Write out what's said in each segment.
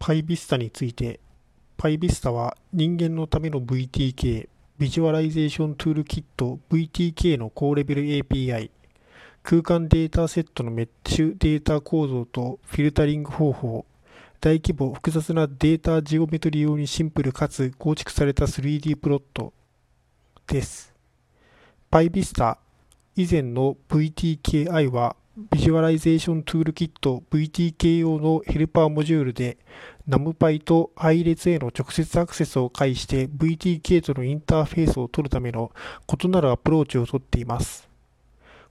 PyVista について PyVista は人間のための VTK Visualization Toolkit VTK の高レベル API 空間データセットのメッシュデータ構造とフィルタリング方法大規模複雑なデータジオメトリ用にシンプルかつ構築された 3D プロットです。PyVista 以前の VTKI はVisualization Toolkit VTK 用のヘルパーモジュールで NumPy と配列への直接アクセスを介して VTK とのインターフェースを取るための異なるアプローチをとっています。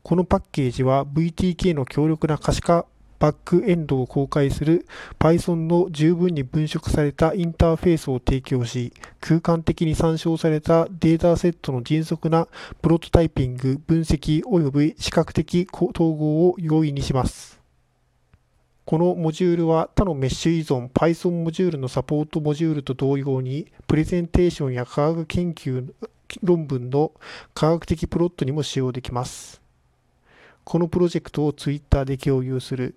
このパッケージは VTK の強力な可視化バックエンドを公開する Python の十分に文書化されたインターフェースを提供し、空間的に参照されたデータセットの迅速なプロトタイピング、分析及び視覚的統合を容易にします。このモジュールは他のメッシュ依存 Python モジュールのサポートモジュールと同様に、プレゼンテーションや科学研究論文の科学的プロットにも使用できます。このプロジェクトを Twitter で共有する。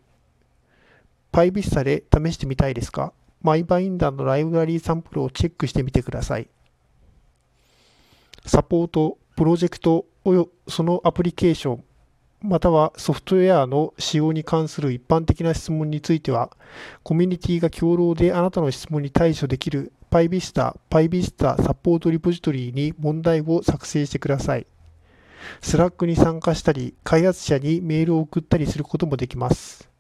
PyVista で試してみたいですか ?MyBinder のライブラリーサンプルをチェックしてみてください。サポート、プロジェクトおよそのアプリケーション、またはソフトウェアの使用に関する一般的な質問については、コミュニティが共同であなたの質問に対処できる PyVista、PyVista サポートリポジトリに問題を作成してください。 Slack に参加したり、開発者にメールを送ったりすることもできます。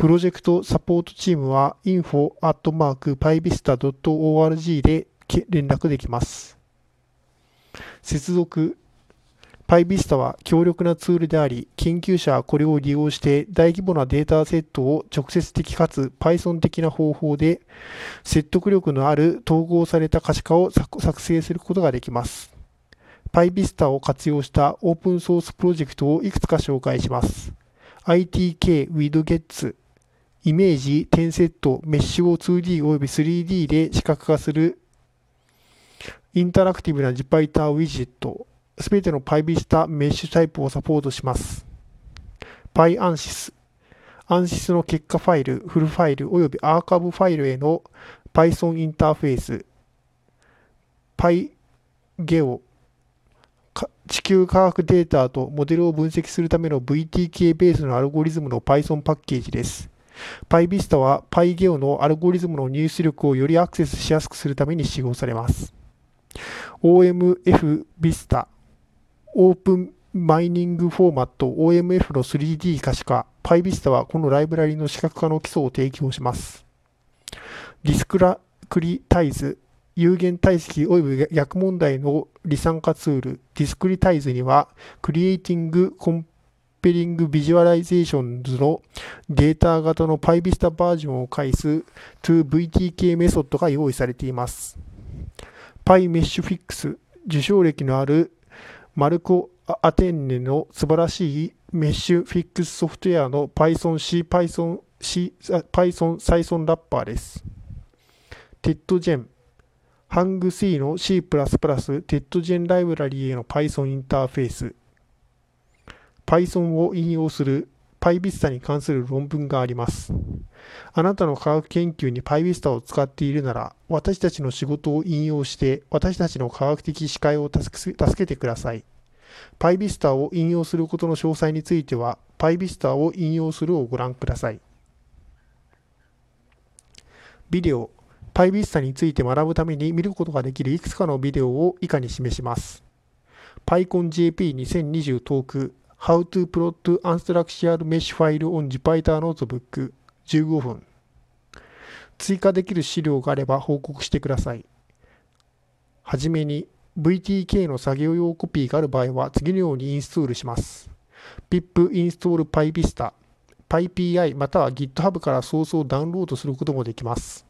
プロジェクトサポートチームは info.pyvista.org で連絡できます。接続 PyVista は強力なツールであり、研究者はこれを利用して大規模なデータセットを直接的かつ Python 的な方法で説得力のある統合された可視化を作成することができます。PyVista を活用したオープンソースプロジェクトをいくつか紹介します。ITK WidGets イメージ、点セット、メッシュを 2D および 3D で視覚化するインタラクティブな Jupyter ウィジェット、すべての PyVista メッシュタイプをサポートします。PyAnsys、Ansys の結果ファイル、フルファイルおよびアーカイブファイルへの Python インターフェース、 PVGeo、地球科学データとモデルを分析するための VTK ベースのアルゴリズムの Python パッケージです。PyVista は PVGeo のアルゴリズムの入出力をよりアクセスしやすくするために使用されます。OMF Vista Open Mining Format OMF の 3D 可視化 PyVista はこのライブラリの視覚化の基礎を提供します。 discretize 有限体積及び逆問題の離散化ツール discretize には compelling visualizations のデータ型の PyVista バージョンを介す ToVTK メソッドが用意されています。PyMeshFix 受賞歴のあるマルコ・アテンネの素晴らしいメッシュフィックスソフトウェアの Python C、Python C、Python サイソンラッパーです。TEDGEN ハング C の C++ TEDGEN ライブラリーへの Python インターフェース Python を引用する PyVista に関する論文があります。あなたの科学研究に PyVista を使っているなら、私たちの仕事を引用して、私たちの科学的視界を助けてください。PyVista を引用することの詳細については、PyVista を引用するをご覧ください。ビデオ、PyVista について学ぶために見ることができるいくつかのビデオを以下に示します。PyConJP2020 トーク How to plot unstructured mesh file on Jupyter Notebook 15分追加できる資料があれば報告してください。はじめに VTK の作業用コピーがある場合は次のようにインストールします。pip install pyvista PyPI または GitHub からソースをダウンロードすることもできます。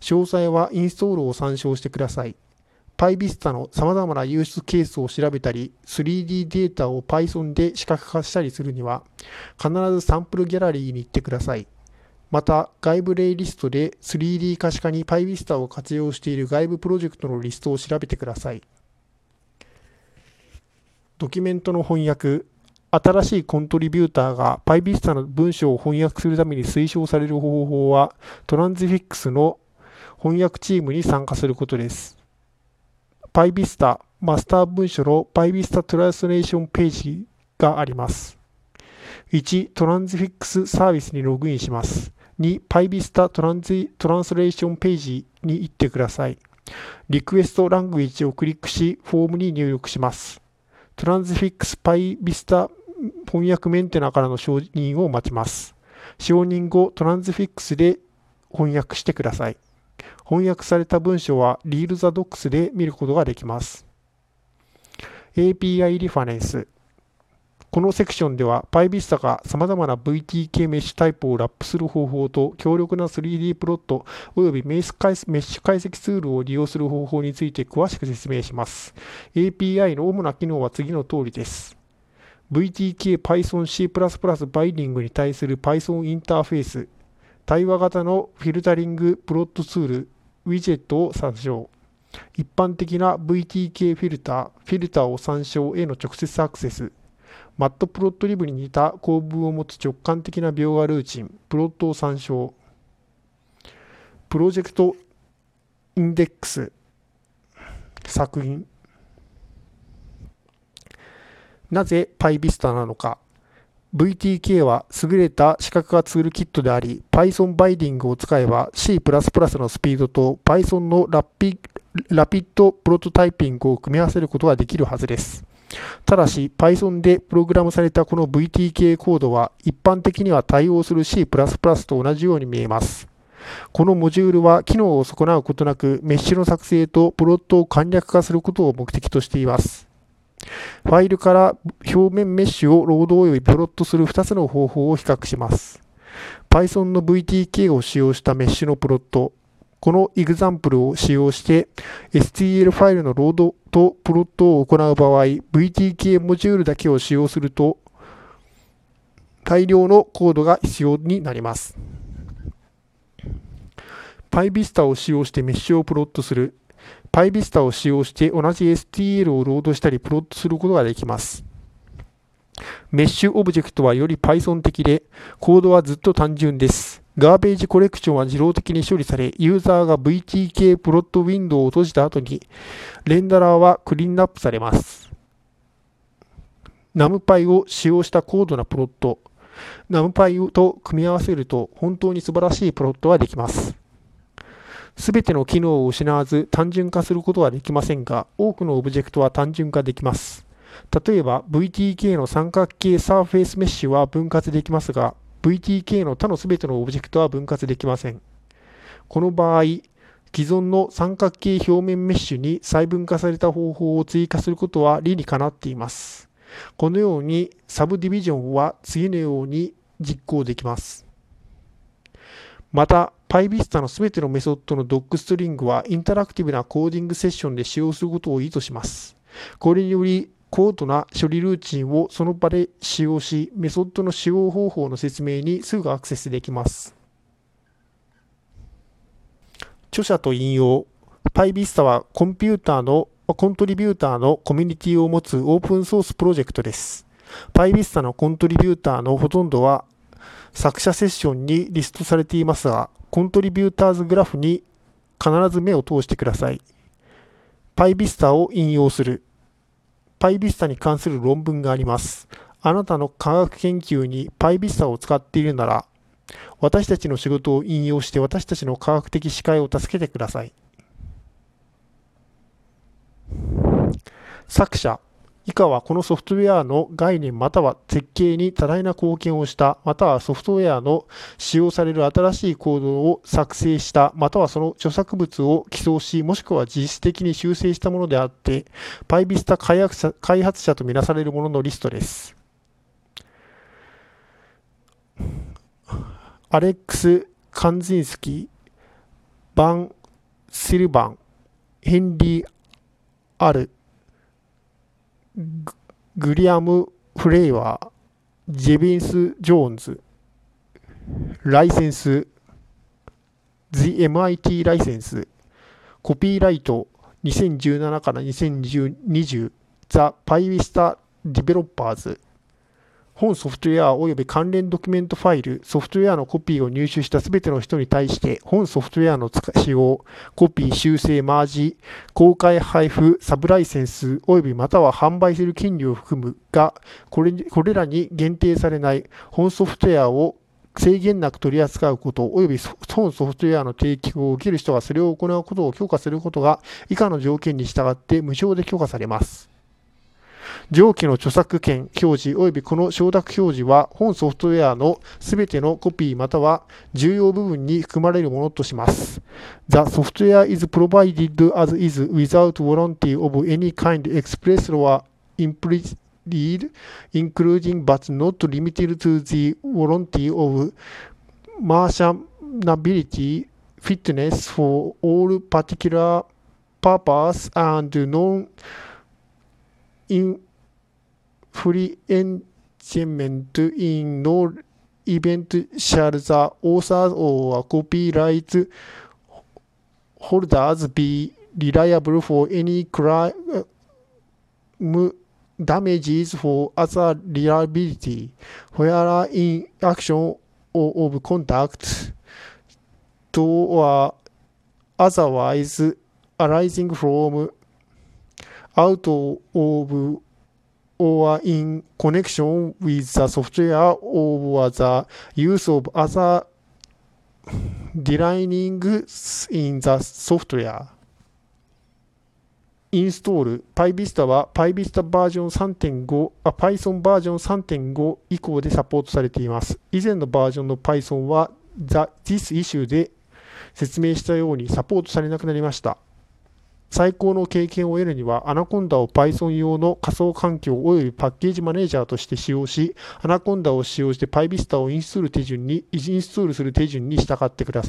詳細はインストールを参照してください。PyVista の様々な輸出ケースを調べたり、3D データを Python で視覚化したりするには、必ずサンプルギャラリーに行ってください。また、外部例リストで 3D 可視化に PyVista を活用している外部プロジェクトのリストを調べてください。ドキュメントの翻訳、新しいコントリビューターが PyVista の文章を翻訳するために推奨される方法は、トランスフィックスの翻訳チームに参加することです。PyVista マスター文書の PyVista トランスレーションページがあります。1、トランスフィックスサービスにログインします。2、PyVista トラントランスレーションページに行ってください。リクエストラングエッジをクリックし、フォームに入力します。トランスフィックス PyVista 翻訳メンテナからの承認を待ちます。承認後、トランスフィックスで翻訳してください。翻訳された文章は Read the Docs で見ることができます。API リファレンスこのセクションでは PyVista が様々な VTK メッシュタイプをラップする方法と強力な 3D プロット及びメッシュ解析ツールを利用する方法について詳しく説明します。API の主な機能は次の通りです。VTK Python C++ バインディングに対する Python インターフェース、対話型のフィルタリングプロットツール、ウィジェットを参照。一般的な VTK フィルター、フィルターを参照への直接アクセス、 Matplotlib に似た構文を持つ直感的な描画ルーチン、プロットを参照、プロジェクトインデックス、作品、なぜ PyVista なのか。VTK は優れた視覚化ツールキットであり、Python バイディングを使えば C++ のスピードと Python のラピラピッドプロトタイピングを組み合わせることができるはずです。ただし、Python でプログラムされたこの VTK コードは一般的には対応する C++ と同じように見えます。このモジュールは機能を損なうことなくメッシュの作成とプロットを簡略化することを目的としています。ファイルから表面メッシュをロード及びプロットする2つの方法を比較します。Python の VTK を使用したメッシュのプロット、この example を使用して STL ファイルのロードとプロットを行う場合、VTK モジュールだけを使用すると大量のコードが必要になります。PyVista を使用してメッシュをプロットする PyVista を使用して同じ STL をロードしたりプロットすることができます。メッシュオブジェクトはより Python 的で、コードはずっと単純です。ガーベージコレクションは自動的に処理され、ユーザーが VTK プロットウィンドウを閉じた後に、レンダラーはクリーンアップされます。NumPy を使用した高度なプロット、NumPy と組み合わせると本当に素晴らしいプロットができます。すべての機能を失わず単純化することはできませんが、多くのオブジェクトは単純化できます。例えば VTK の三角形サーフェイスメッシュは分割できますが、VTK の他のすべてのオブジェクトは分割できません。この場合、既存の三角形表面メッシュに細分化された方法を追加することは理にかなっています。このようにサブディビジョンは次のように実行できます。また、PyVista のすべてのメソッドの docstring はインタラクティブなコーディングセッションで使用することを意図します。これにより、高度な処理ルーチンをその場で使用し、メソッドの使用方法の説明にすぐアクセスできます。著者と引用 PyVista はコンピューターのコントリビューターのコミュニティを持つオープンソースプロジェクトです。PyVista のコントリビューターのほとんどは作者セッションにリストされていますが、コントリビューターズグラフに必ず目を通してください。PyVista を引用する。PyVista に関する論文があります。あなたの科学研究に PyVista を使っているなら、私たちの仕事を引用して私たちの科学的視界を助けてください。作者以下はこのソフトウェアの概念または設計に多大な貢献をした、またはソフトウェアの使用される新しいコードを作成した、またはその著作物を寄贈し、もしくは実質的に修正したものであって、PyVista 開発者開発者とみなされるもののリストです。アレックス・カンジンスキー、バン・シルバン、ヘンリー・アル、グリアム・フレイワー、ジェビンス・ジョーンズ、ライセンス、The MIT ライセンス、コピーライト2017から2020 The PyVista Developers 本ソフトウェア及び関連ドキュメントファイル、ソフトウェアのコピーを入手したすべての人に対して、本ソフトウェアの使用、コピー、修正、マージ、公開配布、サブライセンス、及びまたは販売する権利を含むが、これこれらに限定されない本ソフトウェアを制限なく取り扱うこと、及び本ソフトウェアの提供を受ける人がそれを行うことを許可することが、以下の条件に従って無償で許可されます。上記の著作権表示及びこの承諾表示は本ソフトウェアのすべてのコピーまたは重要部分に含まれるものとします。The software is provided as is without warranty of any kind expressed or implied including but not limited to the warranty of merchantability, fitness for all particular purpose and non infringement in no event shall the authors or copyright holders be reliable for any crime damages for other liability where in action of conduct to or otherwise arising from out of or in connection with the software or the use of other designings in the software インストール PyVista は PyVista バージョン3.5あ Python バージョン3.5以降でサポートされています。以前のバージョンの Python は The This Issue で説明したようにサポートされなくなりました。最高の経験を得るには、アナコンダを Python 用の仮想環境及びパッケージマネージャーとして使用し、アナコンダを使用して PyVista をインストール手順に、インストールする手順に従ってください。